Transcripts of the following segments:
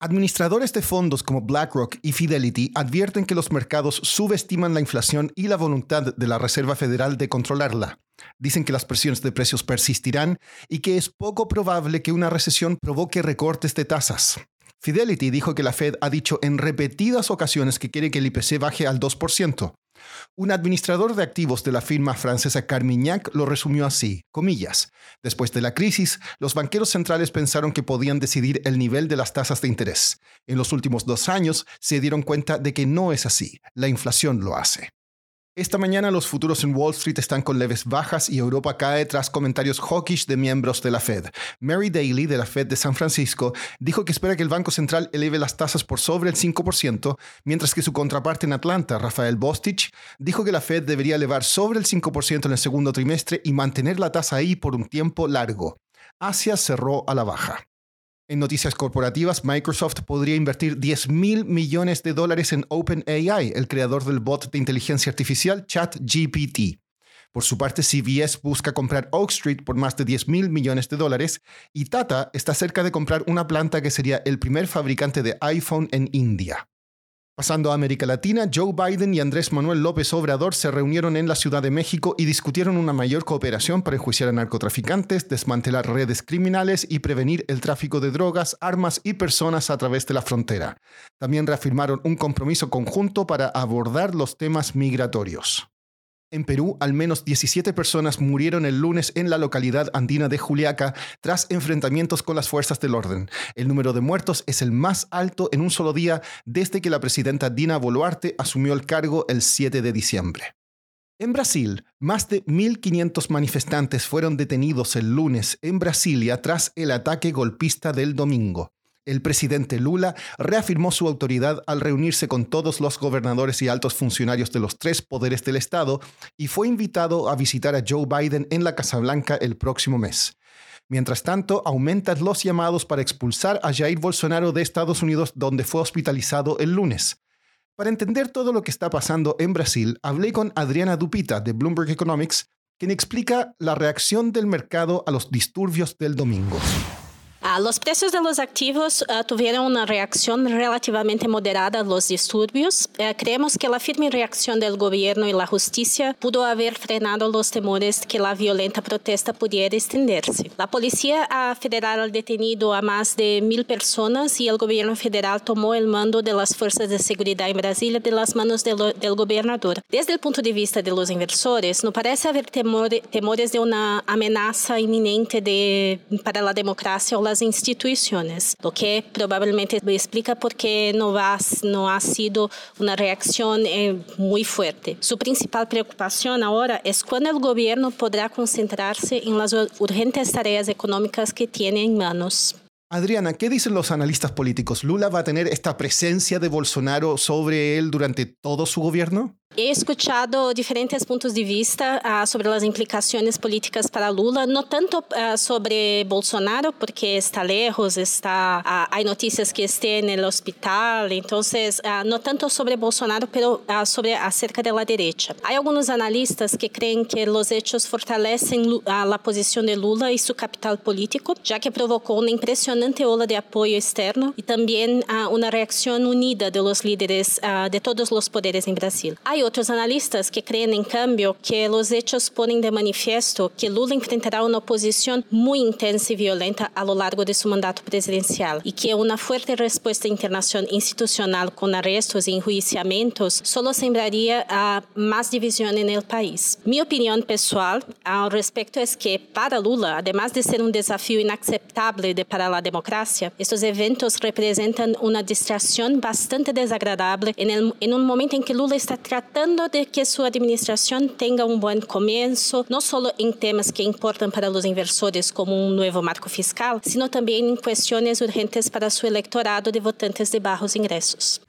Administradores de fondos como BlackRock y Fidelity advierten que los mercados subestiman la inflación y la voluntad de la Reserva Federal de controlarla. Dicen que las presiones de precios persistirán y que es poco probable que una recesión provoque recortes de tasas. Fidelity dijo que la Fed ha dicho en repetidas ocasiones que quiere que el IPC baje al 2%. Un administrador de activos de la firma francesa Carmignac lo resumió así, comillas, después de la crisis, los banqueros centrales pensaron que podían decidir el nivel de las tasas de interés. En los últimos dos años se dieron cuenta de que no es así, la inflación lo hace. Esta mañana los futuros en Wall Street están con leves bajas y Europa cae tras comentarios hawkish de miembros de la Fed. Mary Daly, de la Fed de San Francisco, dijo que espera que el Banco Central eleve las tasas por sobre el 5%, mientras que su contraparte en Atlanta, Rafael Bostich, dijo que la Fed debería elevar sobre el 5% en el segundo trimestre y mantener la tasa ahí por un tiempo largo. Asia cerró a la baja. En noticias corporativas, Microsoft podría invertir 10 mil millones de dólares en OpenAI, el creador del bot de inteligencia artificial ChatGPT. Por su parte, CVS busca comprar Oak Street por más de 10 mil millones de dólares y Tata está cerca de comprar una planta que sería el primer fabricante de iPhone en India. Pasando a América Latina, Joe Biden y Andrés Manuel López Obrador se reunieron en la Ciudad de México y discutieron una mayor cooperación para enjuiciar a narcotraficantes, desmantelar redes criminales y prevenir el tráfico de drogas, armas y personas a través de la frontera. También reafirmaron un compromiso conjunto para abordar los temas migratorios. En Perú, al menos 17 personas murieron el lunes en la localidad andina de Juliaca tras enfrentamientos con las fuerzas del orden. El número de muertos es el más alto en un solo día desde que la presidenta Dina Boluarte asumió el cargo el 7 de diciembre. En Brasil, más de 1.500 manifestantes fueron detenidos el lunes en Brasilia tras el ataque golpista del domingo el presidente Lula reafirmó su autoridad al reunirse con todos los gobernadores y altos funcionarios de los tres poderes del Estado y fue invitado a visitar a Joe Biden en la Casa Blanca el próximo mes. Mientras tanto, aumentan los llamados para expulsar a Jair Bolsonaro de Estados Unidos, donde fue hospitalizado el lunes. Para entender todo lo que está pasando en Brasil, hablé con Adriana Dupita de Bloomberg Economics, quien explica la reacción del mercado a los disturbios del domingo. Ah, los precios de los activos uh, tuvieron una reacción relativamente moderada a los disturbios. Uh, creemos que la firme reacción del gobierno y la justicia pudo haber frenado los temores que la violenta protesta pudiera extenderse. La Policía Federal ha detenido a más de mil personas y el gobierno federal tomó el mando de las fuerzas de seguridad en Brasilia de las manos del, del gobernador. Desde el punto de vista de los inversores, no parece haber temor, temores de una amenaza inminente de, para la democracia o las instituciones, lo que probablemente explica por qué no, va, no ha sido una reacción eh, muy fuerte. Su principal preocupación ahora es cuándo el gobierno podrá concentrarse en las urgentes tareas económicas que tiene en manos. Adriana, ¿qué dicen los analistas políticos? ¿Lula va a tener esta presencia de Bolsonaro sobre él durante todo su gobierno? He escuchado diferentes puntos de vista uh, sobre as implicações políticas para Lula, não tanto uh, sobre Bolsonaro, porque está lejos, está, uh, há notícias que esteja no hospital, então, não tanto sobre Bolsonaro, pero sobre acerca da direita. Há alguns analistas que creem que os hechos fortalecem a posição de Lula e seu capital político, já que provocou uma impressionante ola de apoio externo e também uma reação unida de los líderes de todos os poderes em Brasil outros analistas que creem em cambio, que os hechos ponen de manifiesto que Lula enfrentará uma oposição muito intensa e violenta a lo largo de seu mandato presidencial e que uma forte resposta internacional institucional com arrestos e enjuiciamentos solo sembraria a ah, mais divisão no país. minha opinião pessoal ao respeito é que para Lula, além de ser um desafio inaceitável de para a democracia, estes eventos representam uma distração bastante desagradável em um momento em que Lula está tratando tratando de que su administración tenga un buen comienzo, no solo en temas que importan para los inversores como un nuevo marco fiscal, sino también en cuestiones urgentes para su electorado de votantes de bajos ingresos.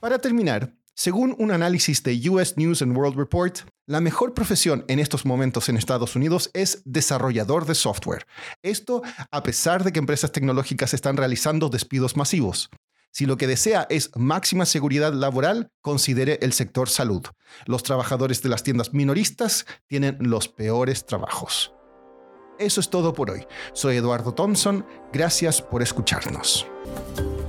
Para terminar, según un análisis de US News and World Report, La mejor profesión en estos momentos en Estados Unidos es desarrollador de software. Esto a pesar de que empresas tecnológicas están realizando despidos masivos. Si lo que desea es máxima seguridad laboral, considere el sector salud. Los trabajadores de las tiendas minoristas tienen los peores trabajos. Eso es todo por hoy. Soy Eduardo Thompson. Gracias por escucharnos.